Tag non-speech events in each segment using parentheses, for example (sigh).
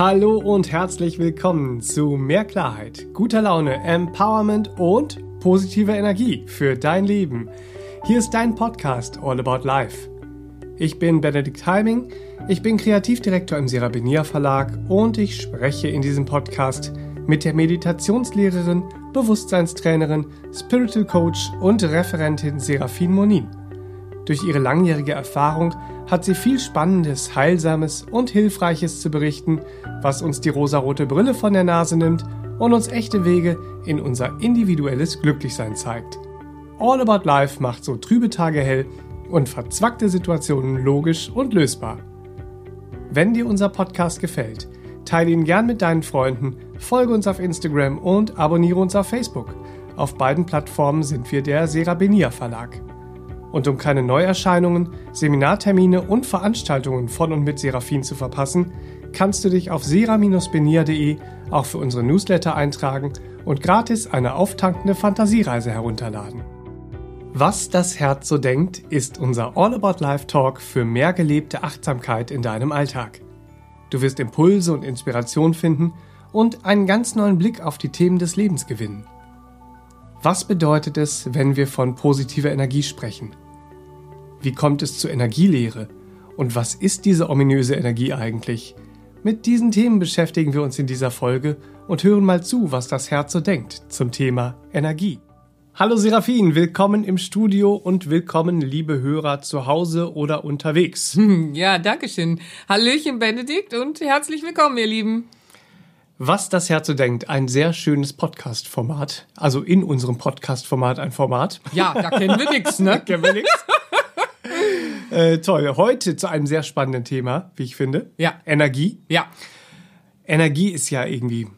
Hallo und herzlich willkommen zu Mehr Klarheit, guter Laune, Empowerment und positiver Energie für dein Leben. Hier ist dein Podcast All About Life. Ich bin Benedikt Heiming, ich bin Kreativdirektor im Serabenia Verlag und ich spreche in diesem Podcast mit der Meditationslehrerin, Bewusstseinstrainerin, Spiritual Coach und Referentin Serafin Monin. Durch ihre langjährige Erfahrung hat sie viel Spannendes, Heilsames und Hilfreiches zu berichten, was uns die rosarote Brille von der Nase nimmt und uns echte Wege in unser individuelles Glücklichsein zeigt. All About Life macht so trübe Tage hell und verzwackte Situationen logisch und lösbar. Wenn dir unser Podcast gefällt, teile ihn gern mit deinen Freunden, folge uns auf Instagram und abonniere uns auf Facebook. Auf beiden Plattformen sind wir der Serabenia Verlag. Und um keine Neuerscheinungen, Seminartermine und Veranstaltungen von und mit Seraphin zu verpassen, kannst du dich auf sera-benia.de auch für unsere Newsletter eintragen und gratis eine auftankende Fantasiereise herunterladen. Was das Herz so denkt, ist unser All About Life Talk für mehr gelebte Achtsamkeit in deinem Alltag. Du wirst Impulse und Inspiration finden und einen ganz neuen Blick auf die Themen des Lebens gewinnen. Was bedeutet es, wenn wir von positiver Energie sprechen? Wie kommt es zur Energielehre? Und was ist diese ominöse Energie eigentlich? Mit diesen Themen beschäftigen wir uns in dieser Folge und hören mal zu, was das Herz so denkt zum Thema Energie. Hallo Serafin, willkommen im Studio und willkommen, liebe Hörer zu Hause oder unterwegs. (laughs) Ja, danke schön. Hallöchen Benedikt und herzlich willkommen, ihr Lieben. Was das Herz so denkt, ein sehr schönes Podcast-Format. Also in unserem Podcast-Format ein Format. Ja, da kennen wir (laughs) nichts, ne? kennen wir nichts. Äh, toll. Heute zu einem sehr spannenden Thema, wie ich finde. Ja. Energie. Ja. Energie ist ja irgendwie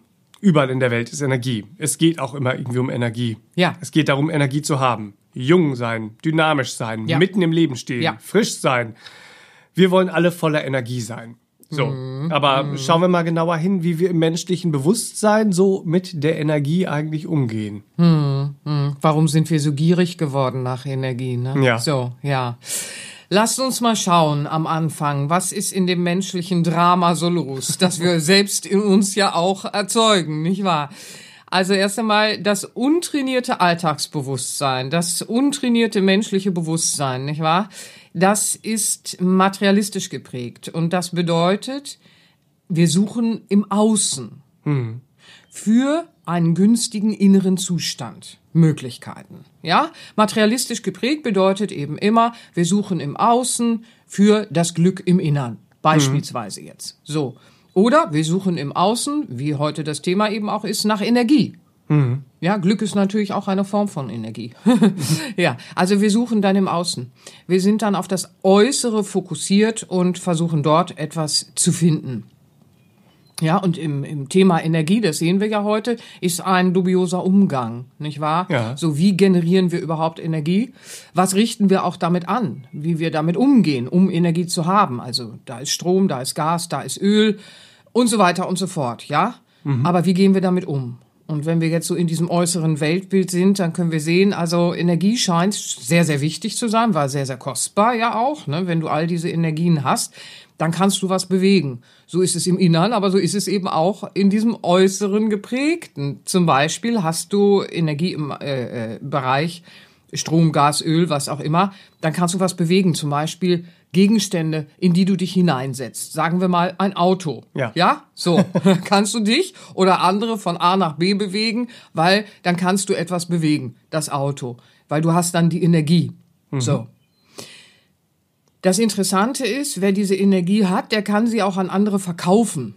überall in der Welt ist Energie. Es geht auch immer irgendwie um Energie. Ja. Es geht darum, Energie zu haben. Jung sein, dynamisch sein, Ja. mitten im Leben stehen, Ja. frisch sein. Wir wollen alle voller Energie sein. So, Mhm. aber schauen wir mal genauer hin, wie wir im menschlichen Bewusstsein so mit der Energie eigentlich umgehen. Warum sind wir so gierig geworden nach Energie, ne? Ja. So, ja. Lasst uns mal schauen am Anfang, was ist in dem menschlichen Drama so los, das wir (laughs) selbst in uns ja auch erzeugen, nicht wahr? Also erst einmal das untrainierte Alltagsbewusstsein, das untrainierte menschliche Bewusstsein, nicht wahr? Das ist materialistisch geprägt und das bedeutet, wir suchen im Außen für einen günstigen inneren Zustand Möglichkeiten. Ja, materialistisch geprägt bedeutet eben immer, wir suchen im Außen für das Glück im Innern, beispielsweise jetzt. So. Oder wir suchen im Außen, wie heute das Thema eben auch ist, nach Energie. Ja, Glück ist natürlich auch eine Form von Energie. (laughs) ja, also wir suchen dann im Außen. Wir sind dann auf das Äußere fokussiert und versuchen dort etwas zu finden. Ja, und im, im Thema Energie, das sehen wir ja heute, ist ein dubioser Umgang, nicht wahr? Ja. So, wie generieren wir überhaupt Energie? Was richten wir auch damit an? Wie wir damit umgehen, um Energie zu haben? Also, da ist Strom, da ist Gas, da ist Öl und so weiter und so fort, ja? Aber wie gehen wir damit um? Und wenn wir jetzt so in diesem äußeren Weltbild sind, dann können wir sehen, also Energie scheint sehr, sehr wichtig zu sein, war sehr, sehr kostbar ja auch. Ne? Wenn du all diese Energien hast, dann kannst du was bewegen. So ist es im Innern, aber so ist es eben auch in diesem äußeren geprägten. Zum Beispiel hast du Energie im äh, äh, Bereich Strom, Gas, Öl, was auch immer, dann kannst du was bewegen. Zum Beispiel Gegenstände, in die du dich hineinsetzt. Sagen wir mal ein Auto. Ja. Ja? So. (laughs) (laughs) kannst du dich oder andere von A nach B bewegen, weil dann kannst du etwas bewegen. Das Auto. Weil du hast dann die Energie. So. Das Interessante ist, wer diese Energie hat, der kann sie auch an andere verkaufen,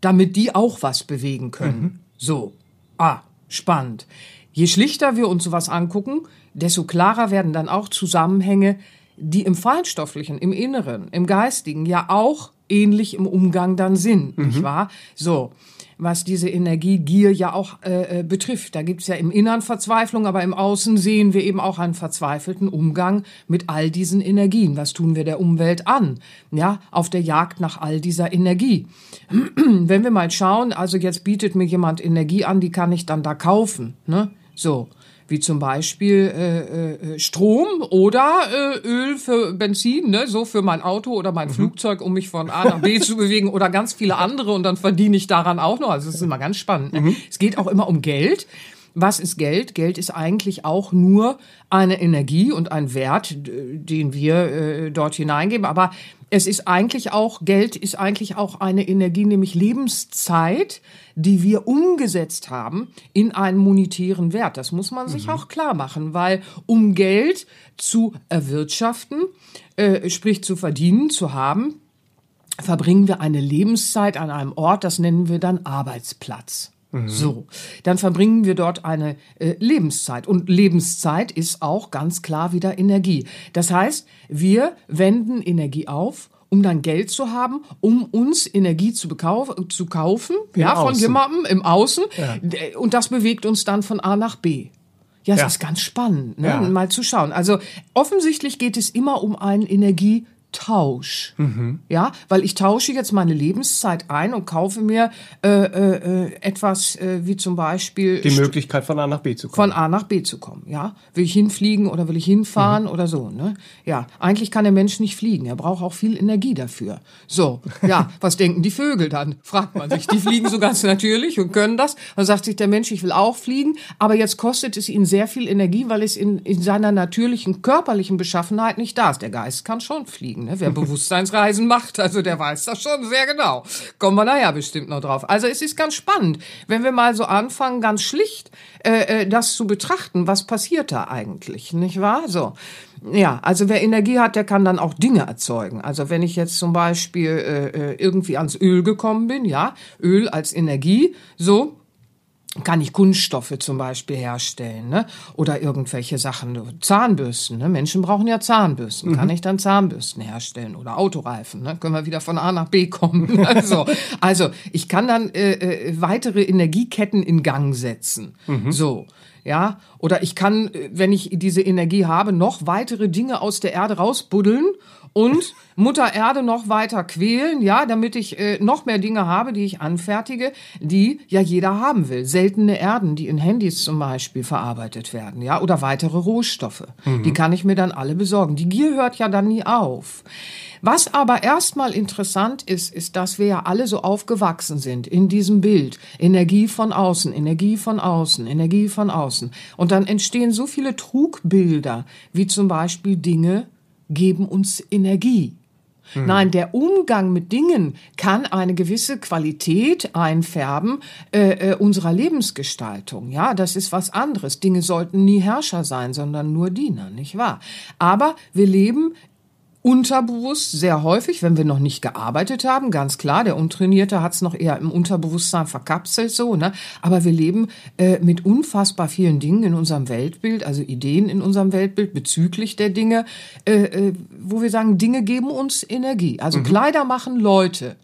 damit die auch was bewegen können. So. Ah, spannend. Je schlichter wir uns sowas angucken, desto klarer werden dann auch Zusammenhänge, die im Feinstofflichen, im Inneren, im Geistigen ja auch ähnlich im Umgang dann sind, nicht wahr? So, was diese Energiegier ja auch äh, äh, betrifft. Da gibt's ja im Innern Verzweiflung, aber im Außen sehen wir eben auch einen verzweifelten Umgang mit all diesen Energien. Was tun wir der Umwelt an? Ja, auf der Jagd nach all dieser Energie. Wenn wir mal schauen, also jetzt bietet mir jemand Energie an, die kann ich dann da kaufen, ne? So. Wie zum Beispiel äh, äh, Strom oder äh, Öl für Benzin, ne? so für mein Auto oder mein mhm. Flugzeug, um mich von A nach B (laughs) zu bewegen oder ganz viele andere und dann verdiene ich daran auch noch. Also es ist immer ganz spannend. Ne? Mhm. Es geht auch immer um Geld. Was ist Geld? Geld ist eigentlich auch nur eine Energie und ein Wert, den wir äh, dort hineingeben. Aber es ist eigentlich auch, Geld ist eigentlich auch eine Energie, nämlich Lebenszeit, die wir umgesetzt haben in einen monetären Wert. Das muss man sich mhm. auch klar machen, weil um Geld zu erwirtschaften, äh, sprich zu verdienen, zu haben, verbringen wir eine Lebenszeit an einem Ort, das nennen wir dann Arbeitsplatz. Mhm. So, dann verbringen wir dort eine äh, Lebenszeit. Und Lebenszeit ist auch ganz klar wieder Energie. Das heißt, wir wenden Energie auf, um dann Geld zu haben, um uns Energie zu, zu kaufen, Im ja, von jemandem im Außen. Ja. Und das bewegt uns dann von A nach B. Ja, es ja. ist ganz spannend, ne? Ja. mal zu schauen. Also offensichtlich geht es immer um einen Energie Tausch. Mhm. Ja, weil ich tausche jetzt meine Lebenszeit ein und kaufe mir äh, äh, äh etwas äh, wie zum Beispiel die Möglichkeit von A nach B zu kommen. Von A nach B zu kommen. Ja, will ich hinfliegen oder will ich hinfahren mhm. oder so. Ne? Ja, eigentlich kann der Mensch nicht fliegen. Er braucht auch viel Energie dafür. So, ja, (laughs) was denken die Vögel dann? Fragt man sich. Die fliegen so ganz natürlich und können das. Dann sagt sich der Mensch, ich will auch fliegen, aber jetzt kostet es ihn sehr viel Energie, weil es in, in seiner natürlichen körperlichen Beschaffenheit nicht da ist. Der Geist kann schon fliegen fliegen. Ne? Wer Bewusstseinsreisen macht, also der weiß das schon sehr genau. Kommen wir nachher bestimmt noch drauf. Also es ist ganz spannend, wenn wir mal so anfangen, ganz schlicht äh, äh, das zu betrachten, was passiert da eigentlich, nicht wahr? So. Ja, also wer Energie hat, der kann dann auch Dinge erzeugen. Also wenn ich jetzt zum Beispiel äh, äh irgendwie ans Öl gekommen bin, ja, Öl als Energie, so, kann ich Kunststoffe zum Beispiel herstellen, ne? Oder irgendwelche Sachen, Zahnbürsten, ne? Menschen brauchen ja Zahnbürsten. Mhm. Kann ich dann Zahnbürsten herstellen oder Autoreifen, ne? Können wir wieder von A nach B kommen. (laughs) also, also ich kann dann äh, äh, weitere Energieketten in Gang setzen. Mhm. So. Ja, oder ich kann, äh, wenn ich diese Energie habe, noch weitere Dinge aus der Erde rausbuddeln und (laughs) Mutter Erde noch weiter quälen, ja, damit ich äh, noch mehr Dinge habe, die ich anfertige, die ja jeder haben will. Seltene Erden, die in Handys zum Beispiel verarbeitet werden, ja, oder weitere Rohstoffe. Mhm. Die kann ich mir dann alle besorgen. Die Gier hört ja dann nie auf. Was aber erstmal interessant ist, ist, dass wir ja alle so aufgewachsen sind in diesem Bild. Energie von außen, Energie von außen, Energie von außen. Und dann entstehen so viele Trugbilder, wie zum Beispiel Dinge, geben uns Energie. Hm. Nein, der Umgang mit Dingen kann eine gewisse Qualität einfärben äh, äh, unserer Lebensgestaltung. Ja, das ist was anderes. Dinge sollten nie Herrscher sein, sondern nur Diener, nicht wahr? Aber wir leben unterbewusst sehr häufig, wenn wir noch nicht gearbeitet haben, ganz klar, der Untrainierte hat es noch eher im Unterbewusstsein verkapselt so, ne? Aber wir leben äh, mit unfassbar vielen Dingen in unserem Weltbild, also Ideen in unserem Weltbild bezüglich der Dinge, äh, äh, wo wir sagen, Dinge geben uns Energie. Also mhm. Kleider machen Leute.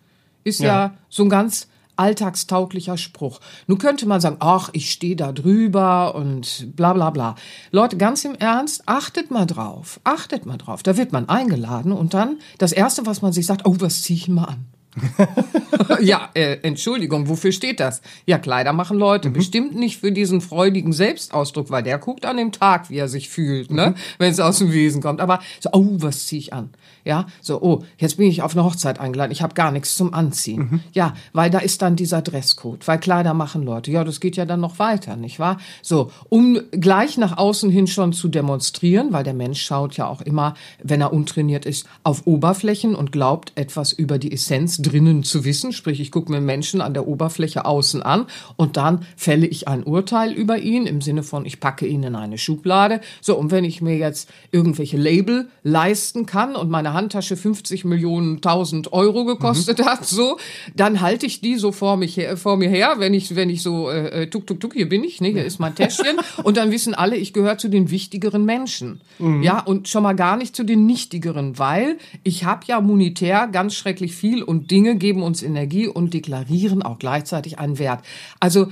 Ist ja. ja so ein ganz alltagstauglicher Spruch. Nun könnte man sagen, ach, ich stehe da drüber und bla bla bla. Leute, ganz im Ernst, achtet mal drauf, achtet mal drauf. Da wird man eingeladen und dann das Erste, was man sich sagt, oh, was ziehe ich mal an? (laughs) ja, äh, Entschuldigung, wofür steht das? Ja, Kleider machen Leute. Mhm. Bestimmt nicht für diesen freudigen Selbstausdruck, weil der guckt an dem Tag, wie er sich fühlt, ne? Mhm. Wenn es aus dem Wesen kommt. Aber so, oh, was ziehe ich an? Ja, so, oh, jetzt bin ich auf eine Hochzeit eingeladen, ich habe gar nichts zum Anziehen. Mhm. Ja, weil da ist dann dieser Dresscode, weil Kleider machen Leute. Ja, das geht ja dann noch weiter, nicht wahr? So, um gleich nach außen hin schon zu demonstrieren, weil der Mensch schaut ja auch immer, wenn er untrainiert ist, auf Oberflächen und glaubt, etwas über die Essenz drinnen zu wissen. Sprich, ich gucke mir Menschen an der Oberfläche außen an und dann fälle ich ein Urteil über ihn im Sinne von, ich packe ihn in eine Schublade. So, und wenn ich mir jetzt irgendwelche Label leisten kann und meine Handtasche 50 Millionen, 1000 Euro gekostet mhm. hat, so, dann halte ich die so vor, mich her, vor mir her, wenn ich, wenn ich so, äh, äh, tuk, tuk, tuk, hier bin ich, ne, hier ist mein Täschchen. und dann wissen alle, ich gehöre zu den wichtigeren Menschen. Mhm. Ja, und schon mal gar nicht zu den nichtigeren, weil ich habe ja monetär ganz schrecklich viel und Dinge geben uns Energie und deklarieren auch gleichzeitig einen Wert. Also,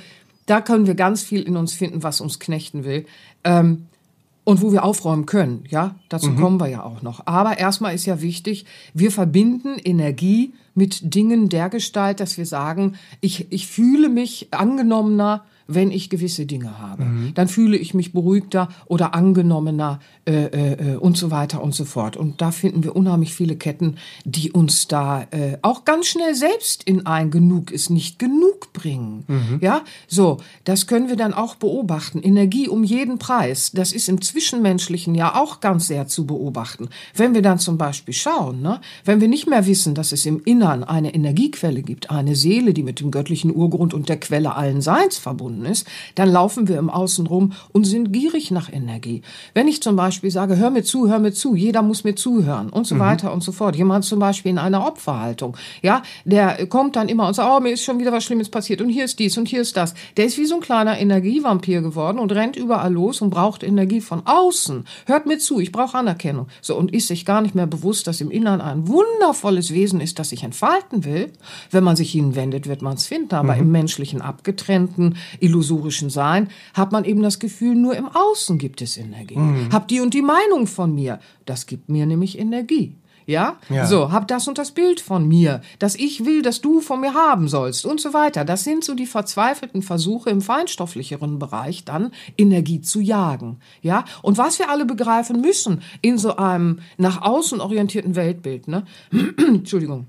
da können wir ganz viel in uns finden, was uns knechten will. Ähm, und wo wir aufräumen können, ja, dazu mhm. kommen wir ja auch noch. Aber erstmal ist ja wichtig, wir verbinden Energie mit Dingen der Gestalt, dass wir sagen, ich, ich fühle mich angenommener, wenn ich gewisse Dinge habe. Mhm. Dann fühle ich mich beruhigter oder angenommener äh, äh, und so weiter und so fort. Und da finden wir unheimlich viele Ketten, die uns da äh, auch ganz schnell selbst in ein Genug ist nicht genug bringen. Mhm. Ja, so, das können wir dann auch beobachten. Energie um jeden Preis. Das ist im Zwischenmenschlichen ja auch ganz sehr zu beobachten. Wenn wir dann zum Beispiel schauen, ne, wenn wir nicht mehr wissen, dass es im Innern eine Energiequelle gibt, eine Seele, die mit dem göttlichen Urgrund und der Quelle allen Seins verbunden ist, dann laufen wir im Außen rum und sind gierig nach Energie. Wenn ich zum Beispiel sage, hör mir zu, hör mir zu, jeder muss mir zuhören und so mhm. weiter und so fort. Jemand zum Beispiel in einer Opferhaltung, ja, der kommt dann immer und sagt, oh, mir ist schon wieder was Schlimmes passiert und hier ist dies und hier ist das. Der ist wie so ein kleiner Energievampir geworden und rennt überall los und braucht Energie von außen. Hört mir zu, ich brauche Anerkennung. So, und ist sich gar nicht mehr bewusst, dass im Innern ein wundervolles Wesen ist, das sich entfalten will. Wenn man sich ihnen wendet, wird man es finden. Aber mhm. im menschlichen, abgetrennten, illusorischen Sein hat man eben das Gefühl, nur im Außen gibt es Energie. Mhm. Hab die und die Meinung von mir. Das gibt mir nämlich Energie. Ja? ja? So, hab das und das Bild von mir, dass ich will, dass du von mir haben sollst und so weiter. Das sind so die verzweifelten Versuche im feinstofflicheren Bereich dann Energie zu jagen. Ja? Und was wir alle begreifen müssen in so einem nach außen orientierten Weltbild, ne? (clears throat) Entschuldigung.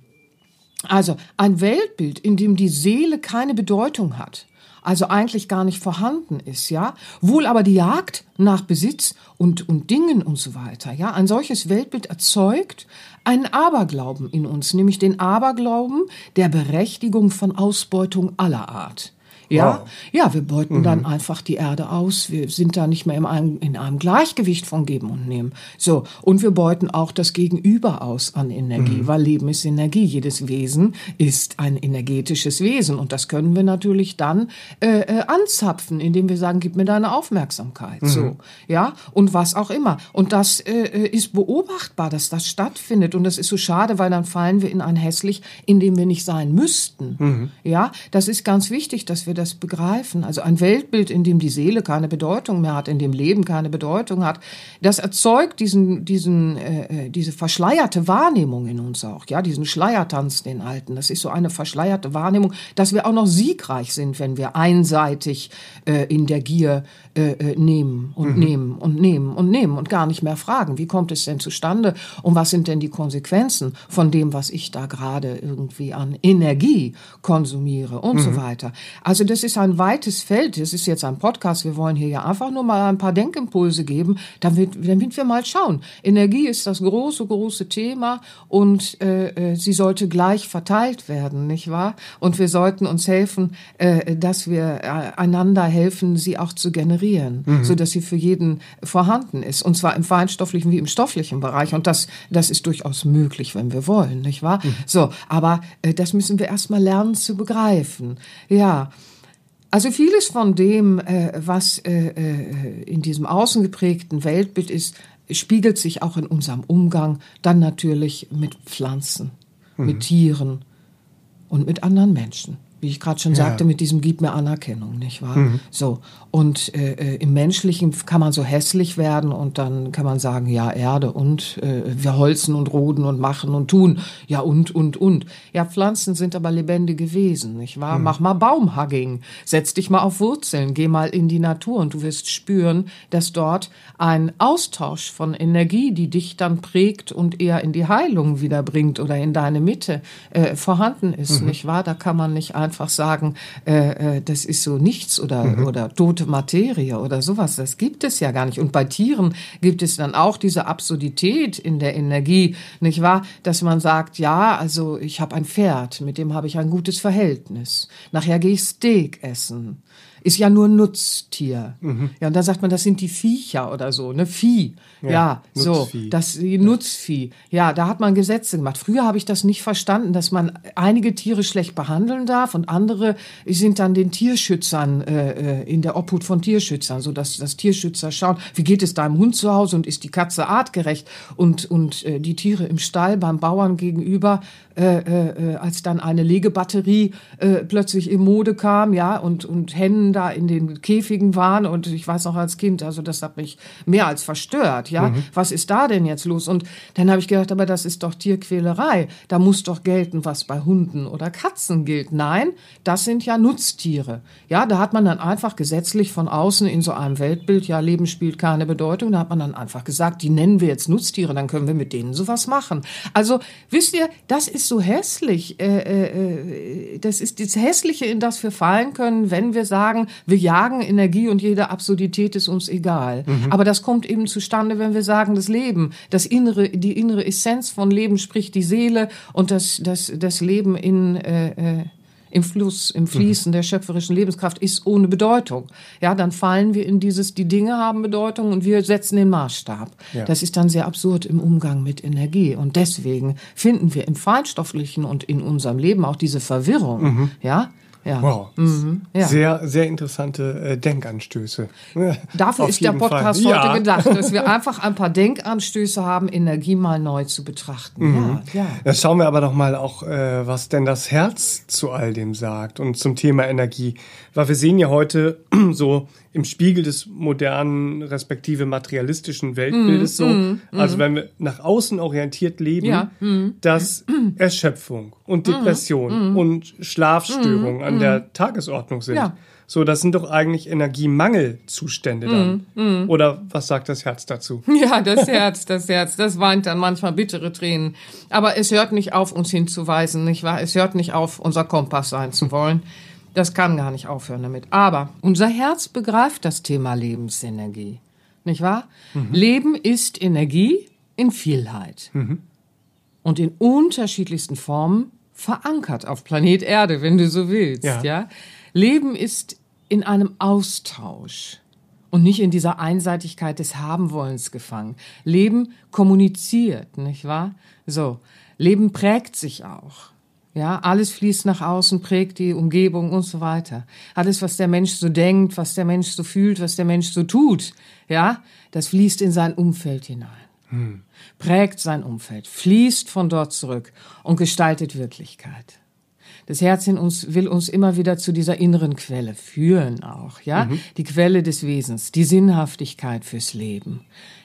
Also, ein Weltbild, in dem die Seele keine Bedeutung hat also eigentlich gar nicht vorhanden ist, ja, wohl aber die Jagd nach Besitz und, und Dingen und so weiter, ja, ein solches Weltbild erzeugt einen Aberglauben in uns, nämlich den Aberglauben der Berechtigung von Ausbeutung aller Art. Ja, wow. ja, wir beuten mhm. dann einfach die Erde aus. Wir sind da nicht mehr in einem, in einem Gleichgewicht von Geben und Nehmen. So. Und wir beuten auch das Gegenüber aus an Energie, mhm. weil Leben ist Energie. Jedes Wesen ist ein energetisches Wesen. Und das können wir natürlich dann äh, äh, anzapfen, indem wir sagen, gib mir deine Aufmerksamkeit. Mhm. So. Ja. Und was auch immer. Und das äh, äh, ist beobachtbar, dass das stattfindet. Und das ist so schade, weil dann fallen wir in ein hässlich, in dem wir nicht sein müssten. Mhm. Ja. Das ist ganz wichtig, dass wir das das begreifen. Also ein Weltbild, in dem die Seele keine Bedeutung mehr hat, in dem Leben keine Bedeutung hat, das erzeugt diesen, diesen, äh, äh, diese verschleierte Wahrnehmung in uns auch, ja, diesen Schleiertanz, den alten. Das ist so eine verschleierte Wahrnehmung, dass wir auch noch siegreich sind, wenn wir einseitig äh, in der Gier äh, äh nehmen und mhm. nehmen und nehmen und nehmen und gar nicht mehr fragen, wie kommt es denn zustande und was sind denn die Konsequenzen von dem, was ich da gerade irgendwie an Energie konsumiere und mhm. so weiter. Also das ist ein weites Feld. Das ist jetzt ein Podcast. Wir wollen hier ja einfach nur mal ein paar Denkimpulse geben, damit, damit wir mal schauen. Energie ist das große, große Thema und äh, äh, sie sollte gleich verteilt werden, nicht wahr? Und wir sollten uns helfen, äh, dass wir äh, einander helfen, sie auch zu generieren, mhm. so dass sie für jeden vorhanden ist. Und zwar im feinstofflichen wie im stofflichen Bereich. Und das, das ist durchaus möglich, wenn wir wollen, nicht wahr? Mhm. So, aber äh, das müssen wir erstmal lernen zu begreifen. Ja. Also vieles von dem, äh, was äh, äh, in diesem außen geprägten Weltbild ist, spiegelt sich auch in unserem Umgang dann natürlich mit Pflanzen, mhm. mit Tieren und mit anderen Menschen wie ich gerade schon ja. sagte, mit diesem Gib mir Anerkennung, nicht wahr? Mhm. So. Und äh, äh, im Menschlichen kann man so hässlich werden und dann kann man sagen, ja, Erde und äh, wir holzen und roden und machen und tun. Ja, und, und, und. Ja, Pflanzen sind aber lebendige Wesen, nicht wahr? Mhm. Mach mal Baumhugging. Setz dich mal auf Wurzeln. Geh mal in die Natur und du wirst spüren, dass dort ein Austausch von Energie, die dich dann prägt und eher in die Heilung wiederbringt oder in deine Mitte äh, vorhanden ist, mhm. nicht wahr? Da kann man nicht einfach einfach sagen, äh, äh, das ist so nichts oder, mhm. oder tote Materie oder sowas. Das gibt es ja gar nicht. Und bei Tieren gibt es dann auch diese Absurdität in der Energie, nicht wahr? Dass man sagt, ja, also ich habe ein Pferd, mit dem habe ich ein gutes Verhältnis. Nachher gehe ich Steak essen ist ja nur Nutztier. Mhm. Ja, und da sagt man, das sind die Viecher oder so, ne? Vieh. Ja, ja so, das die Nutzvieh. Ja, da hat man Gesetze gemacht. Früher habe ich das nicht verstanden, dass man einige Tiere schlecht behandeln darf und andere sind dann den Tierschützern äh, äh in der Obhut von Tierschützern, so dass das Tierschützer schauen, wie geht es deinem Hund zu Hause und ist die Katze artgerecht und und äh, die Tiere im Stall beim Bauern gegenüber äh, äh, als dann eine Legebatterie äh, plötzlich in Mode kam, ja, und, und Hennen da in den Käfigen waren und ich weiß noch als Kind, also das hat mich mehr als verstört, ja. Mhm. Was ist da denn jetzt los? Und dann habe ich gedacht, aber das ist doch Tierquälerei. Da muss doch gelten, was bei Hunden oder Katzen gilt. Nein, das sind ja Nutztiere. Ja, da hat man dann einfach gesetzlich von außen in so einem Weltbild, ja, Leben spielt keine Bedeutung, da hat man dann einfach gesagt, die nennen wir jetzt Nutztiere, dann können wir mit denen sowas machen. Also, wisst ihr, das ist ist so hässlich. Äh, äh, das ist das Hässliche, in das wir fallen können, wenn wir sagen, wir jagen Energie und jede Absurdität ist uns egal. Mhm. Aber das kommt eben zustande, wenn wir sagen, das Leben, das innere, die innere Essenz von Leben, sprich die Seele und das, das, das Leben in äh, äh im Fluss, im Fließen mhm. der schöpferischen Lebenskraft ist ohne Bedeutung. Ja, dann fallen wir in dieses, die Dinge haben Bedeutung und wir setzen den Maßstab. Ja. Das ist dann sehr absurd im Umgang mit Energie. Und deswegen finden wir im Feinstofflichen und in unserem Leben auch diese Verwirrung. Mhm. Ja, ja. Wow. Mhm. Ja. Sehr, sehr interessante äh, Denkanstöße. (laughs) Dafür ist der Podcast Fall. heute ja. gedacht, dass wir (laughs) einfach ein paar Denkanstöße haben, Energie mal neu zu betrachten. Mhm. Ja, ja. Jetzt schauen wir aber doch mal auch, äh, was denn das Herz zu all dem sagt und zum Thema Energie. Weil wir sehen ja heute (clears throat) so im Spiegel des modernen, respektive materialistischen Weltbildes mm, so, mm, also wenn wir nach außen orientiert leben, mm, dass (clears throat) Erschöpfung und Depression und Schlafstörungen an der Tagesordnung sind. Ja. So, das sind doch eigentlich Energiemangelzustände dann. Mm, mm. Oder was sagt das Herz dazu? (laughs) Ja, das Herz, das Herz, das weint dann manchmal bittere Tränen. Aber es hört nicht auf, uns hinzuweisen, nicht wahr? Es hört nicht auf, unser Kompass sein zu wollen. Das kann gar nicht aufhören damit. Aber unser Herz begreift das Thema Lebensenergie. Nicht wahr? Mhm. Leben ist Energie in Vielheit. Mhm. Und in unterschiedlichsten Formen verankert auf Planet Erde, wenn du so willst. Ja. ja? Leben ist in einem Austausch und nicht in dieser Einseitigkeit des Habenwollens gefangen. Leben kommuniziert, nicht wahr? So. Leben prägt sich auch. Ja, alles fließt nach außen, prägt die Umgebung und so weiter. Alles, was der Mensch so denkt, was der Mensch so fühlt, was der Mensch so tut, ja, das fließt in sein Umfeld hinein. Hm. Prägt sein Umfeld, fließt von dort zurück und gestaltet Wirklichkeit. Das Herz in uns will uns immer wieder zu dieser inneren Quelle führen auch, ja? Mhm. Die Quelle des Wesens, die Sinnhaftigkeit fürs Leben.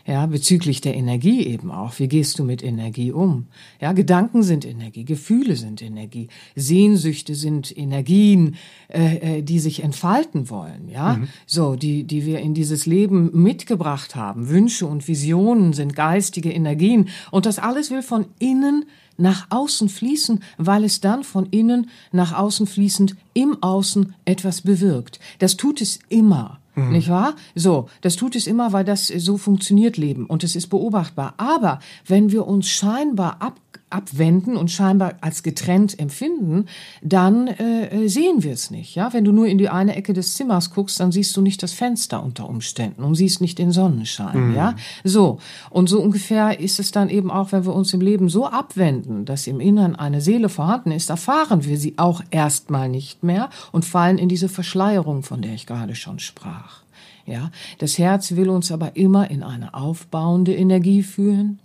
Ja, bezüglich der Energie eben auch. Wie gehst du mit Energie um? Ja, Gedanken sind Energie, Gefühle sind Energie, Sehnsüchte sind Energien, äh, äh, die sich entfalten wollen. Ja, mhm. so die, die wir in dieses Leben mitgebracht haben. Wünsche und Visionen sind geistige Energien und das alles will von innen nach außen fließen, weil es dann von innen nach außen fließend im Außen etwas bewirkt. Das tut es immer. Mhm. Nicht wahr? So, das tut es immer, weil das so funktioniert Leben und es ist beobachtbar. Aber wenn wir uns scheinbar ab abwenden und scheinbar als getrennt empfinden, dann äh, sehen wir es nicht. Ja, wenn du nur in die eine Ecke des Zimmers guckst, dann siehst du nicht das Fenster unter Umständen und siehst nicht den Sonnenschein. Mhm. Ja, so und so ungefähr ist es dann eben auch, wenn wir uns im Leben so abwenden, dass im Innern eine Seele vorhanden ist, erfahren wir sie auch erstmal nicht mehr und fallen in diese Verschleierung, von der ich gerade schon sprach. Ja, das Herz will uns aber immer in eine aufbauende Energie führen,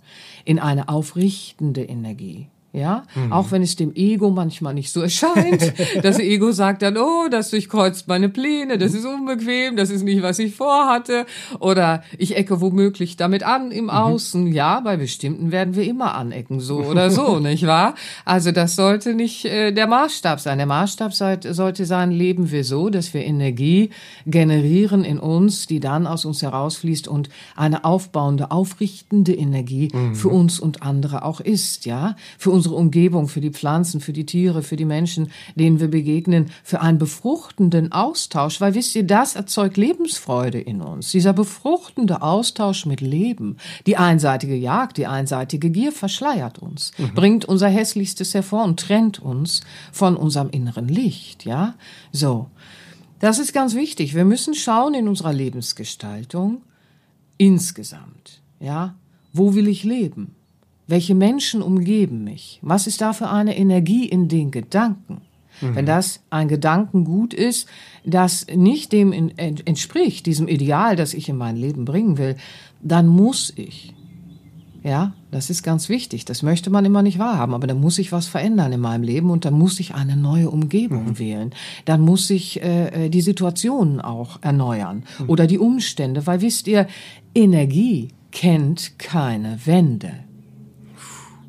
in eine aufrichtende Energie. Ja, mhm. auch wenn es dem Ego manchmal nicht so erscheint. (laughs) Das Ego sagt dann, oh, das durchkreuzt meine Pläne, das ist unbequem, das ist nicht, was ich vorhatte. Oder ich ecke womöglich damit an im mhm. Außen. Ja, bei bestimmten werden wir immer anecken, so oder so, (laughs) nicht wahr? Also das sollte nicht äh, der Maßstab sein. Der Maßstab sollte sein, leben wir so, dass wir Energie generieren in uns, die dann aus uns herausfließt und eine aufbauende, aufrichtende Energie mhm. für uns und andere auch ist, ja? Für uns unsere Umgebung, für die Pflanzen, für die Tiere, für die Menschen, denen wir begegnen, für einen befruchtenden Austausch. Weil wisst ihr, das erzeugt Lebensfreude in uns. Dieser befruchtende Austausch mit Leben. Die einseitige Jagd, die einseitige Gier verschleiert uns, mhm. bringt unser Hässlichstes hervor und trennt uns von unserem inneren Licht, ja? So. Das ist ganz wichtig. Wir müssen schauen in unserer Lebensgestaltung insgesamt, ja? Wo will ich leben? Welche Menschen umgeben mich? Was ist da für eine Energie in den Gedanken? Mhm. Wenn das ein Gedankengut ist, das nicht dem entspricht, diesem Ideal, das ich in mein Leben bringen will, dann muss ich Ja, das ist ganz wichtig. Das möchte man immer nicht wahrhaben. Aber da muss ich was verändern in meinem Leben und dann muss ich eine neue Umgebung mhm. wählen. Dann muss ich äh, äh die Situationen auch erneuern mhm. oder die Umstände. Weil wisst ihr, Energie kennt keine Wände.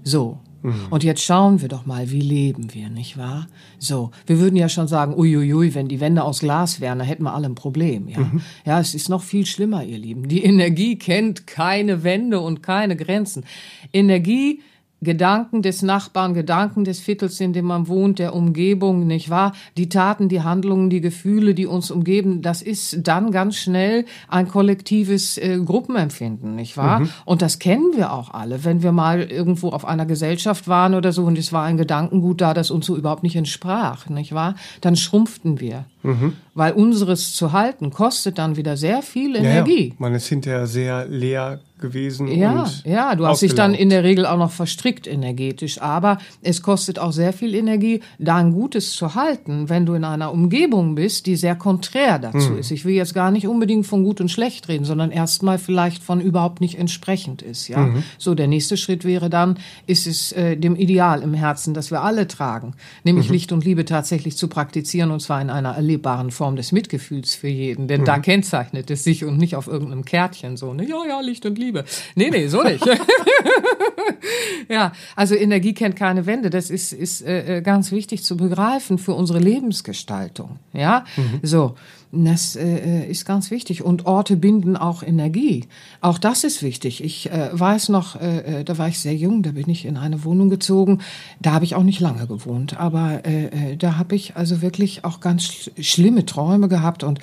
So. Mhm. Und jetzt schauen wir doch mal, wie leben wir, nicht wahr? So, wir würden ja schon sagen, uiuiui, wenn die Wände aus Glas wären, dann hätten wir alle ein Problem, ja. Mhm. Ja, es ist noch viel schlimmer, ihr Lieben. Die Energie kennt keine Wände und keine Grenzen. Energie Gedanken des Nachbarn, Gedanken des Viertels, in dem man wohnt, der Umgebung, nicht wahr? Die Taten, die Handlungen, die Gefühle, die uns umgeben, das ist dann ganz schnell ein kollektives äh, Gruppenempfinden, nicht wahr? Mhm. Und das kennen wir auch alle, wenn wir mal irgendwo auf einer Gesellschaft waren oder so und es war ein Gedankengut da, das uns so überhaupt nicht entsprach, nicht wahr? Dann schrumpften wir. Mhm. Weil unseres zu halten kostet dann wieder sehr viel Energie. Ja. Man ist hinterher sehr leer gewesen. Ja, ja, du hast dich dann in der Regel auch noch verstrickt energetisch, aber es kostet auch sehr viel Energie, da ein Gutes zu halten, wenn du in einer Umgebung bist, die sehr konträr dazu hm. ist. Ich will jetzt gar nicht unbedingt von gut und schlecht reden, sondern erstmal vielleicht von überhaupt nicht entsprechend ist, ja. Mhm. So, der nächste Schritt wäre dann, ist es äh, dem Ideal im Herzen, das wir alle tragen, nämlich mhm. Licht und Liebe tatsächlich zu praktizieren und zwar in einer erlebbaren Form des Mitgefühls für jeden, denn mhm. da kennzeichnet es sich und nicht auf irgendeinem Kärtchen so, ne, ja, ja, Licht und Liebe Liebe. Nee, nee, so nicht. (laughs) ja, also Energie kennt keine Wände. Das ist, ist äh, äh, ganz wichtig zu begreifen für unsere Lebensgestaltung. Ja, mhm. so. Das äh, äh, ist ganz wichtig. Und Orte binden auch Energie. Auch das ist wichtig. Ich äh, weiß noch, äh, äh, da war ich sehr jung, da bin ich in eine Wohnung gezogen. Da habe ich auch nicht lange gewohnt. Aber äh, da habe ich also wirklich auch ganz sch schlimme Träume gehabt. Und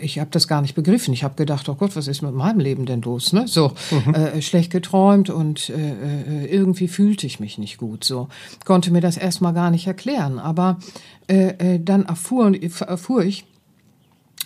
ich habe das gar nicht begriffen. Ich habe gedacht, oh Gott, was ist mit meinem Leben denn los? Ne? So, mhm. schlecht geträumt und irgendwie fühlte ich mich nicht gut. So, konnte mir das erstmal gar nicht erklären. Aber dann erfuhr, erfuhr ich,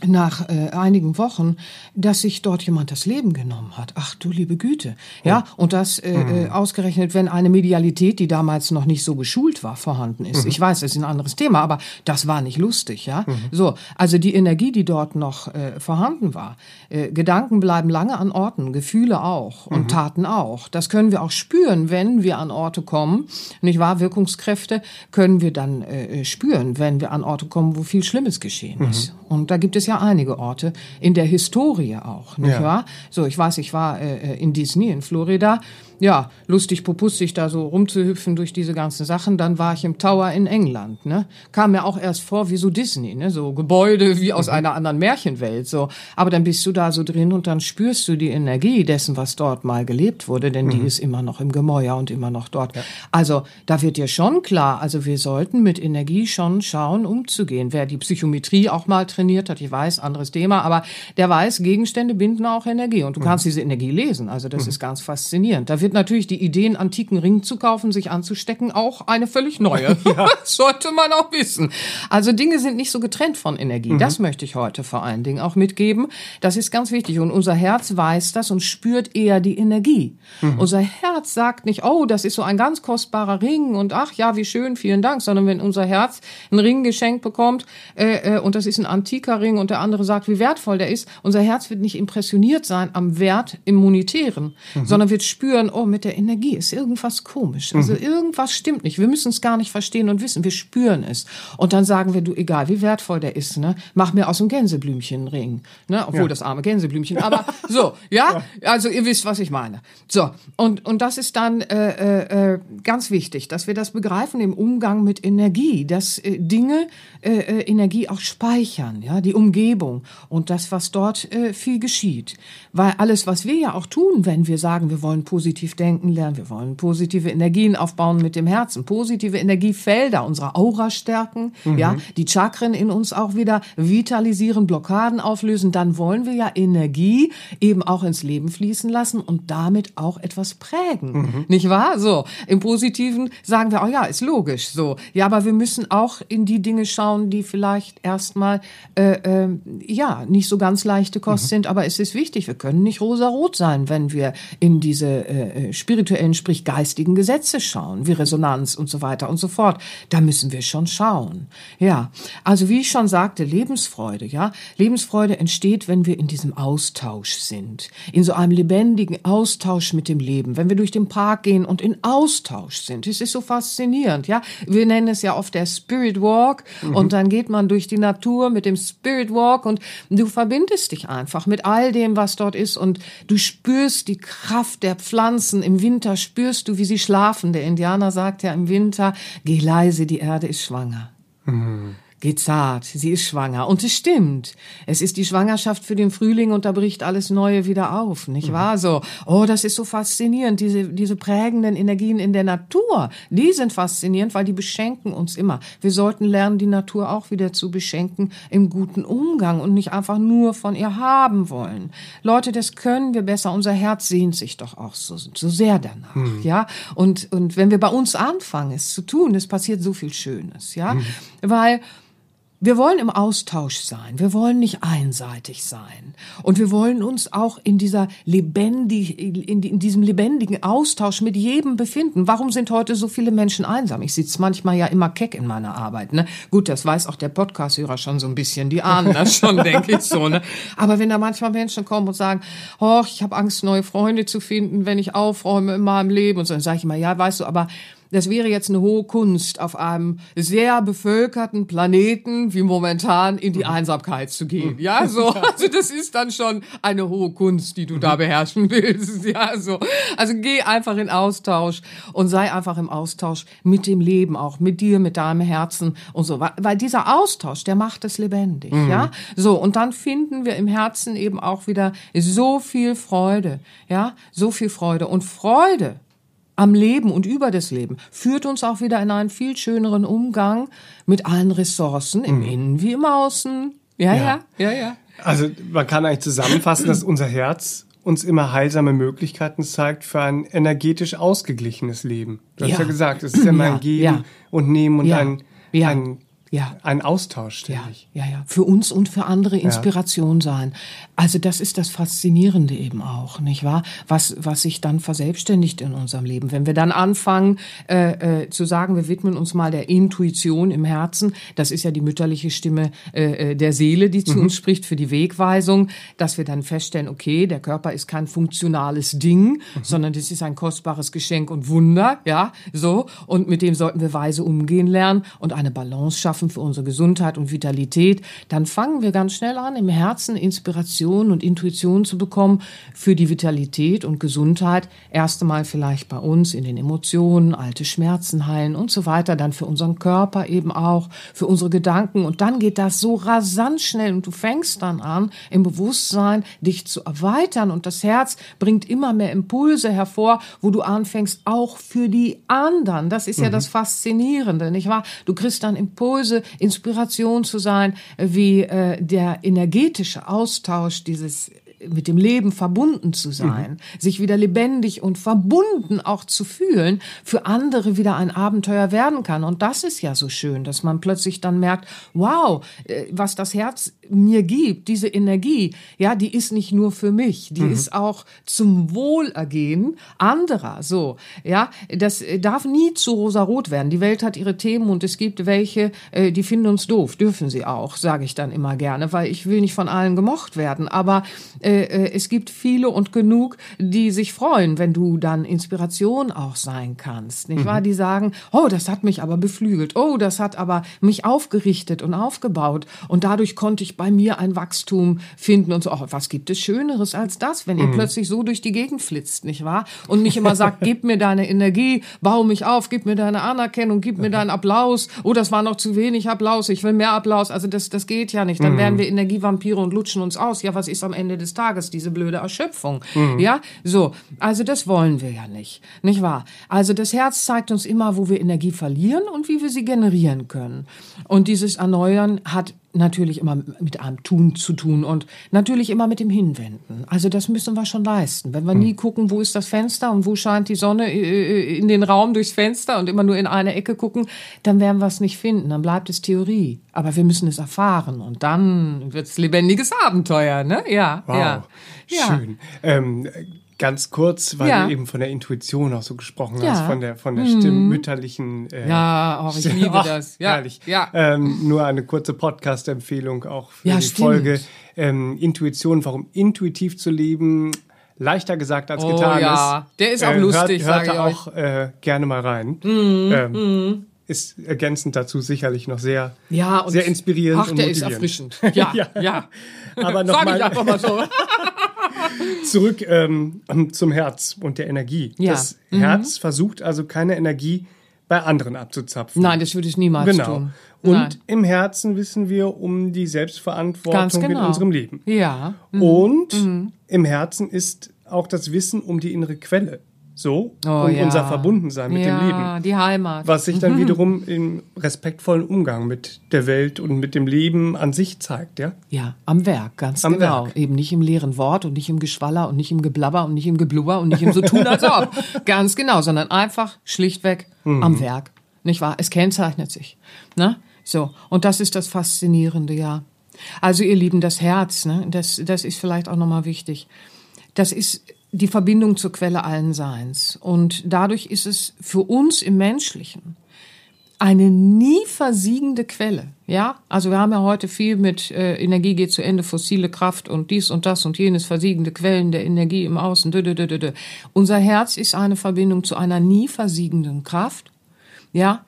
nach äh, einigen Wochen, dass sich dort jemand das Leben genommen hat. Ach du liebe Güte. Ja, und das äh, mhm. ausgerechnet, wenn eine Medialität, die damals noch nicht so geschult war, vorhanden ist. Mhm. Ich weiß, das ist ein anderes Thema, aber das war nicht lustig, ja. Mhm. So, also die Energie, die dort noch äh, vorhanden war. Äh, Gedanken bleiben lange an Orten, Gefühle auch und mhm. Taten auch. Das können wir auch spüren, wenn wir an Orte kommen. Nicht wahr? Wirkungskräfte können wir dann äh, spüren, wenn wir an Orte kommen, wo viel Schlimmes geschehen mhm. ist. Und da gibt es ja einige Orte, in der Historie auch, nicht ja. wahr? So, ich weiß, ich war äh, in Disney in Florida ja, lustig popustig da so rumzuhüpfen durch diese ganzen Sachen. Dann war ich im Tower in England, ne? Kam mir auch erst vor wie so Disney, ne? So Gebäude wie aus mhm. einer anderen Märchenwelt, so. Aber dann bist du da so drin und dann spürst du die Energie dessen, was dort mal gelebt wurde, denn mhm. die ist immer noch im Gemäuer und immer noch dort. Ja. Also, da wird dir schon klar, also wir sollten mit Energie schon schauen, umzugehen. Wer die Psychometrie auch mal trainiert hat, ich weiß, anderes Thema, aber der weiß, Gegenstände binden auch Energie und du mhm. kannst diese Energie lesen. Also, das mhm. ist ganz faszinierend. Da wird natürlich die Idee, einen antiken Ring zu kaufen, sich anzustecken, auch eine völlig neue. (laughs) Ja. (laughs) sollte man auch wissen. Also Dinge sind nicht so getrennt von Energie. Mhm. Das möchte ich heute vor allen Dingen auch mitgeben. Das ist ganz wichtig. Und unser Herz weiß das und spürt eher die Energie. Mhm. Unser Herz sagt nicht, oh, das ist so ein ganz kostbarer Ring und ach ja, wie schön, vielen Dank, sondern wenn unser Herz einen Ring geschenkt bekommt äh, äh, und das ist ein antiker Ring und der andere sagt, wie wertvoll der ist, unser Herz wird nicht impressioniert sein am Wert im Monetären, mhm. sondern wird spüren, oh, mit der Energie ist irgendwas komisch. Also mhm. irgendwas stimmt nicht. Wir müssen es gar nicht verstehen und wissen. Wir spüren es. Und dann sagen wir, du, egal wie wertvoll der ist, ne, mach mir aus dem Gänseblümchen einen Ring. Ne? Obwohl ja. das arme Gänseblümchen. Aber (laughs) so, ja? ja? Also ihr wisst, was ich meine. So, und, und das ist dann äh, äh, äh, ganz wichtig, dass wir das begreifen im Umgang mit Energie, dass äh, Dinge äh, äh, Energie auch speichern, ja, die Umgebung und das, was dort äh, viel geschieht. Weil alles, was wir ja auch tun, wenn wir sagen, wir wollen positiv denken lernen, wir wollen positive Energien aufbauen mit dem Herzen, positive Energiefelder, unsere Aura stärken, mhm. ja, die Chakren in uns auch wieder vitalisieren, Blockaden auflösen, dann wollen wir ja Energie eben auch ins Leben fließen lassen und damit auch etwas prägen. Mhm. Nicht wahr? So. Im Positiven sagen wir, oh ja, ist logisch, so. Ja, aber wir müssen auch in die Dinge schauen, die vielleicht erstmal, äh, äh, ja nicht so ganz leichte Kost mhm. sind, aber es ist wichtig. Wir können nicht rosarot sein, wenn wir in diese äh, spirituellen, sprich geistigen Gesetze schauen, wie Resonanz und so weiter und so fort. Da müssen wir schon schauen. Ja, also wie ich schon sagte, Lebensfreude. Ja, Lebensfreude entsteht, wenn wir in diesem Austausch sind, in so einem lebendigen Austausch mit dem Leben. Wenn wir durch den Park gehen und in Austausch sind, es ist so faszinierend. Ja, wir nennen es ja oft der Spirit Walk mhm. und dann geht man durch die Natur mit dem Spirit Walk und du verbindest dich einfach mit all dem, was dort ist und du spürst die Kraft der Pflanzen. Im Winter spürst du, wie sie schlafen. Der Indianer sagt ja im Winter, geh leise, die Erde ist schwanger. Mhm geht zart, sie ist schwanger. Und es stimmt. Es ist die Schwangerschaft für den Frühling und da bricht alles Neue wieder auf, nicht mhm. wahr? So, oh, das ist so faszinierend. Diese, diese prägenden Energien in der Natur, die sind faszinierend, weil die beschenken uns immer. Wir sollten lernen, die Natur auch wieder zu beschenken im guten Umgang und nicht einfach nur von ihr haben wollen. Leute, das können wir besser. Unser Herz sehnt sich doch auch so, so sehr danach, mhm. ja? Und, und wenn wir bei uns anfangen, es zu tun, es passiert so viel Schönes, ja? Mhm. Weil, wir wollen im Austausch sein. Wir wollen nicht einseitig sein. Und wir wollen uns auch in dieser lebendig, in, in diesem lebendigen Austausch mit jedem befinden. Warum sind heute so viele Menschen einsam? Ich sitze manchmal ja immer keck in meiner Arbeit, ne? Gut, das weiß auch der Podcast-Hörer schon so ein bisschen. Die ahnen das (laughs) schon, denke ich so, ne? Aber wenn da manchmal Menschen kommen und sagen, oh, ich habe Angst, neue Freunde zu finden, wenn ich aufräume in meinem Leben und so, dann sage ich immer, ja, weißt du, aber das wäre jetzt eine hohe Kunst, auf einem sehr bevölkerten Planeten wie momentan in die mhm. Einsamkeit zu gehen. Ja, (laughs) so, also das ist dann schon eine hohe Kunst, die du da mhm. beherrschen (laughs) willst. Ja, so. Also geh einfach in Austausch und sei einfach im Austausch mit dem Leben auch, mit dir, mit deinem Herzen und so. Weil dieser Austausch, der macht es lebendig. Mhm. Ja, so. Und dann finden wir im Herzen eben auch wieder so viel Freude. Ja, so viel Freude. Und Freude, am Leben und über das Leben führt uns auch wieder in einen viel schöneren Umgang mit allen Ressourcen im mhm. Innen wie im Außen. Ja, ja, ja, ja, ja. Also man kann eigentlich zusammenfassen, dass unser Herz uns immer heilsame Möglichkeiten zeigt für ein energetisch ausgeglichenes Leben. Du ja. hast ja gesagt, es ist ja mein Geben und Nehmen und ein, ein ja. ein Austausch ständig. Ja, ja, ja. Für uns und für andere Inspiration ja. sein. Also das ist das Faszinierende eben auch, nicht wahr? Was, was sich dann verselbstständigt in unserem Leben. Wenn wir dann anfangen äh, äh, zu sagen, wir widmen uns mal der Intuition im Herzen, das ist ja die mütterliche Stimme äh, äh der Seele, die zu mhm. uns spricht für die Wegweisung, dass wir dann feststellen, okay, der Körper ist kein funktionales Ding, mhm. sondern das ist ein kostbares Geschenk und Wunder, ja, so. Und mit dem sollten wir weise umgehen lernen und eine Balance schaffen schaffen für unsere Gesundheit und Vitalität, dann fangen wir ganz schnell an, im Herzen Inspiration und Intuition zu bekommen für die Vitalität und Gesundheit. Erst einmal vielleicht bei uns in den Emotionen, alte Schmerzen heilen und so weiter, dann für unseren Körper eben auch, für unsere Gedanken und dann geht das so rasant schnell und du fängst dann an, im Bewusstsein dich zu erweitern und das Herz bringt immer mehr Impulse hervor, wo du anfängst, auch für die anderen. Das ist mhm. ja das Faszinierende, nicht wahr? Du kriegst dann Impulse Impulse, Inspiration zu sein, wie äh, der energetische Austausch dieses mit dem Leben verbunden zu sein, mhm. sich wieder lebendig und verbunden auch zu fühlen, für andere wieder ein Abenteuer werden kann. Und das ist ja so schön, dass man plötzlich dann merkt, wow, äh, was das Herz mir gibt, diese Energie, ja, die ist nicht nur für mich, die mhm. ist auch zum Wohlergehen anderer. So, ja, das darf nie zu rosarot werden. Die Welt hat ihre Themen und es gibt welche, äh, die finden uns doof, dürfen sie auch, sage ich dann immer gerne, weil ich will nicht von allen gemocht werden. Aber äh, äh, es gibt viele und genug, die sich freuen, wenn du dann Inspiration auch sein kannst, nicht mhm. wahr? Die sagen, oh, das hat mich aber beflügelt, oh, das hat aber mich aufgerichtet und aufgebaut und dadurch konnte ich bei mir ein Wachstum finden und so. Oh, was gibt es Schöneres als das, wenn ihr mhm. plötzlich so durch die Gegend flitzt, nicht wahr? Und nicht immer sagt, (laughs) gib mir deine Energie, bau mich auf, gib mir deine Anerkennung, gib mir deinen Applaus. Oh, das war noch zu wenig Applaus, ich will mehr Applaus. Also das, das geht ja nicht. Dann mhm. werden wir Energievampire und lutschen uns aus. Ja, was ist am Ende des Tages? Diese blöde Erschöpfung. Mhm. Ja, so. Also das wollen wir ja nicht. Nicht wahr? Also das Herz zeigt uns immer, wo wir Energie verlieren und wie wir sie generieren können. Und dieses Erneuern hat natürlich immer mit einem Tun zu tun und natürlich immer mit dem Hinwenden. Also das müssen wir schon leisten. Wenn wir nie gucken, wo ist das Fenster und wo scheint die Sonne äh, in den Raum durchs Fenster und immer nur in eine Ecke gucken, dann werden wir es nicht finden. Dann bleibt es Theorie. Aber wir müssen es erfahren und dann wird es lebendiges Abenteuer, ne? Ja, wow. ja. ja. Schön. Ähm, Ganz kurz, weil Ja. du eben von der Intuition auch so gesprochen Ja. hast, von der von der Mhm. stimmmütterlichen. Äh, Ja, oh, ich liebe Ach, (laughs) das. Ja, herrlich. ja. Ähm, nur eine kurze Podcast-Empfehlung auch für Ja, die stimmt. Folge. Ähm, Intuition, warum intuitiv zu leben, leichter gesagt als Oh, getan ja. ist. Der ist auch lustig, hört, sag hört ich. Mhm, auch äh, gerne mal rein. ähm, Ist ergänzend dazu sicherlich noch sehr, Ja, sehr inspirierend Ach, und der ist erfrischend. Ja, (laughs) Ja. ja. Aber Sag ich nochmal einfach mal so. (laughs) zurück ähm, zum Herz und der Energie. Ja. Mhm. Das Herz versucht also keine Energie bei anderen abzuzapfen. Nein, das würde ich niemals Genau. tun. Und Nein. im Herzen wissen wir um die Selbstverantwortung genau. in unserem Leben. Ja. Mhm. Und im Herzen ist auch das Wissen um die innere Quelle. So, Oh, um ja. unser Verbundensein mit ja, dem Leben. die Heimat. Was sich dann (laughs) wiederum im respektvollen Umgang mit der Welt und mit dem Leben an sich zeigt, ja? Ja, am Werk, ganz Am genau. Werk. Eben nicht im leeren Wort und nicht im Geschwaller und nicht im Geblabber und nicht im Geblubber und nicht im so tun als ob. (laughs) ganz genau, sondern einfach schlichtweg Mhm. am Werk. Nicht wahr? Es kennzeichnet sich. Ne? So. Und das ist das Faszinierende, ja. Also ihr Lieben, das Herz, ne? das, das ist vielleicht auch nochmal wichtig. Das ist die Verbindung zur Quelle allen Seins. Und dadurch ist es für uns im Menschlichen eine nie versiegende Quelle. Ja, also wir haben ja heute viel mit äh, Energie geht zu Ende, fossile Kraft und dies und das und jenes, versiegende Quellen der Energie im Außen. Dö, dö, dö, dö. Unser Herz ist eine Verbindung zu einer nie versiegenden Kraft. Ja,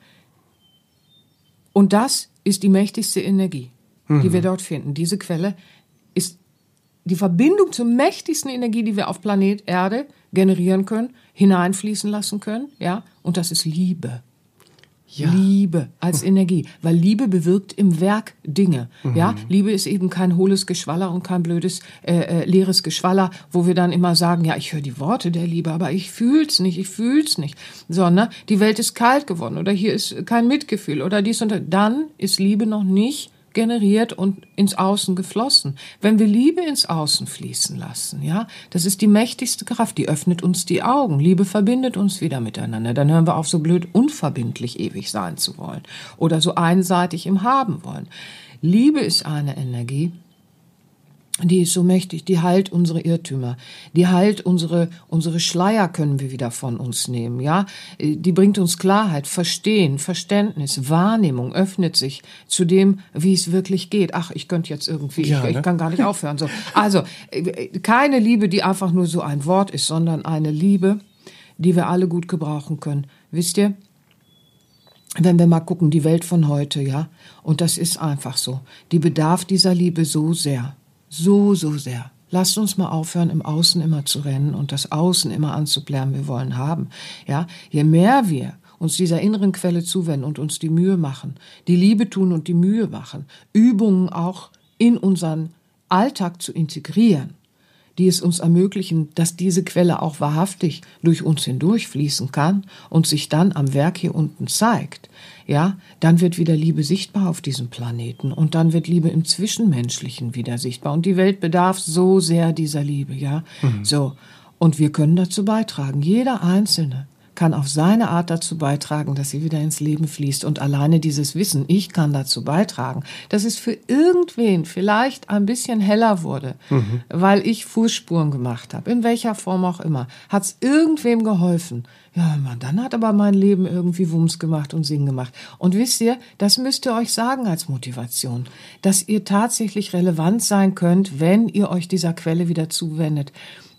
und das ist die mächtigste Energie, die wir dort finden. Diese Quelle die Verbindung zur mächtigsten Energie, die wir auf Planet Erde generieren können, hineinfließen lassen können, ja, und das ist Liebe. Liebe als Energie, weil Liebe bewirkt im Werk Dinge. Ja, Liebe ist eben kein hohles Geschwaller und kein blödes äh, äh, leeres Geschwaller, wo wir dann immer sagen, ja, ich höre die Worte der Liebe, aber ich fühl's nicht, ich fühl's nicht. Sondern die Welt ist kalt geworden oder hier ist kein Mitgefühl oder dies und das. Dann ist Liebe noch nicht generiert und ins Außen geflossen. Wenn wir Liebe ins Außen fließen lassen, ja, das ist die mächtigste Kraft, die öffnet uns die Augen. Liebe verbindet uns wieder miteinander. Dann hören wir auf, so blöd unverbindlich ewig sein zu wollen oder so einseitig im Haben wollen. Liebe ist eine Energie, die ist so mächtig, die heilt unsere Irrtümer, die heilt unsere, unsere Schleier können wir wieder von uns nehmen, ja. Die bringt uns Klarheit, Verstehen, Verständnis, Wahrnehmung, öffnet sich zu dem, wie es wirklich geht. Ach, ich könnte jetzt irgendwie, Ja, ich, ne? ich kann gar nicht aufhören, so. Also, keine Liebe, die einfach nur so ein Wort ist, sondern eine Liebe, die wir alle gut gebrauchen können. Wisst ihr? wenn wir mal gucken, die Welt von heute, ja, und das ist einfach so, die bedarf dieser Liebe so sehr, so, so sehr. Lasst uns mal aufhören, im Außen immer zu rennen und das Außen immer anzublären, wir wollen haben. Ja, je mehr wir uns dieser inneren Quelle zuwenden und uns die Mühe machen, die Liebe tun und die Mühe machen, Übungen auch in unseren Alltag zu integrieren, die es uns ermöglichen, dass diese Quelle auch wahrhaftig durch uns hindurchfließen kann und sich dann am Werk hier unten zeigt, ja, dann wird wieder Liebe sichtbar auf diesem Planeten und dann wird Liebe im Zwischenmenschlichen wieder sichtbar. Und die Welt bedarf so sehr dieser Liebe, ja, so. Und wir können dazu beitragen, jeder Einzelne kann auf seine Art dazu beitragen, dass sie wieder ins Leben fließt. Und alleine dieses Wissen, ich kann dazu beitragen, dass es für irgendwen vielleicht ein bisschen heller wurde, weil ich Fußspuren gemacht habe, in welcher Form auch immer, hat es irgendwem geholfen. Ja, man, dann hat aber mein Leben irgendwie Wumms gemacht und Sinn gemacht. Und wisst ihr, das müsst ihr euch sagen als Motivation, dass ihr tatsächlich relevant sein könnt, wenn ihr euch dieser Quelle wieder zuwendet.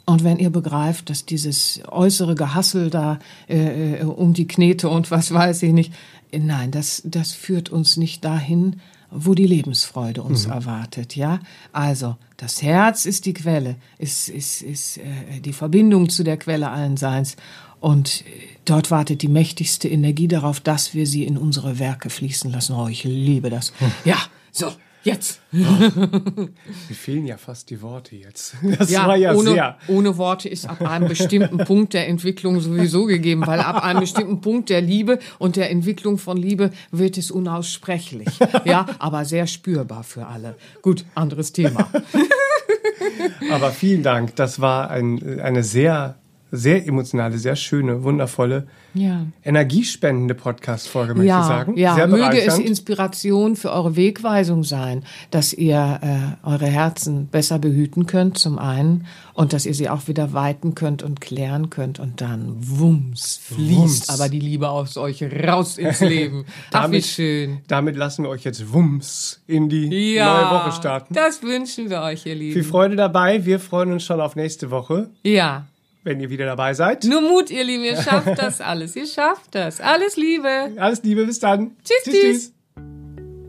Und wenn ihr begreift, dass dieses äußere Gehassel da äh, äh, um die Knete und was weiß ich nicht, äh, nein, das, das führt uns nicht dahin, wo die Lebensfreude uns erwartet, ja? Also, das Herz ist die Quelle, ist, ist, ist äh, die Verbindung zu der Quelle allen Seins. Und äh, dort wartet die mächtigste Energie darauf, dass wir sie in unsere Werke fließen lassen. Oh, ich liebe das. Ja, so. Jetzt. (laughs) Mir fehlen ja fast die Worte jetzt. (laughs) Das Ja, war ja ohne, sehr. ohne Worte ist ab einem bestimmten Punkt der Entwicklung sowieso gegeben, weil ab einem bestimmten Punkt der Liebe und der Entwicklung von Liebe wird es unaussprechlich. Ja, aber sehr spürbar für alle. Gut, anderes Thema. (laughs) Aber vielen Dank. Das war ein, eine sehr, sehr emotionale, sehr schöne, wundervolle, Ja. energiespendende Podcast-Folge, möchte ich Ja, sagen. ja. Sehr möge es. Inspiration für eure Wegweisung sein, dass ihr äh, eure Herzen besser behüten könnt zum einen und dass ihr sie auch wieder weiten könnt und klären könnt und dann wumms fließt Wumms. aber die Liebe aus euch raus ins (laughs) Leben. Ach, wie Damit- schön. Damit lassen wir euch jetzt Wumms in die Ja, neue Woche starten. das wünschen wir euch, ihr Viel Lieben. Freude dabei. Wir freuen uns schon auf nächste Woche, Ja, wenn ihr wieder dabei seid. nur Mut, ihr Lieben, ihr schafft das alles, ihr schafft das. Alles Liebe. Alles Liebe, bis dann. Tschüss, tschüss.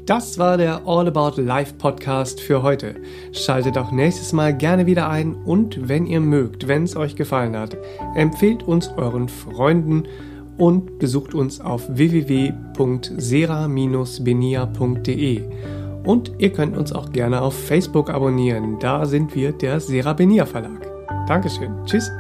Das war der All About Life Podcast für heute. Schaltet auch nächstes Mal gerne wieder ein und wenn ihr mögt, wenn es euch gefallen hat, empfehlt uns euren Freunden und besucht uns auf www.sera-benia.de. Und ihr könnt uns auch gerne auf Facebook abonnieren. Da sind wir der Sera Benia Verlag. Dankeschön. Tschüss.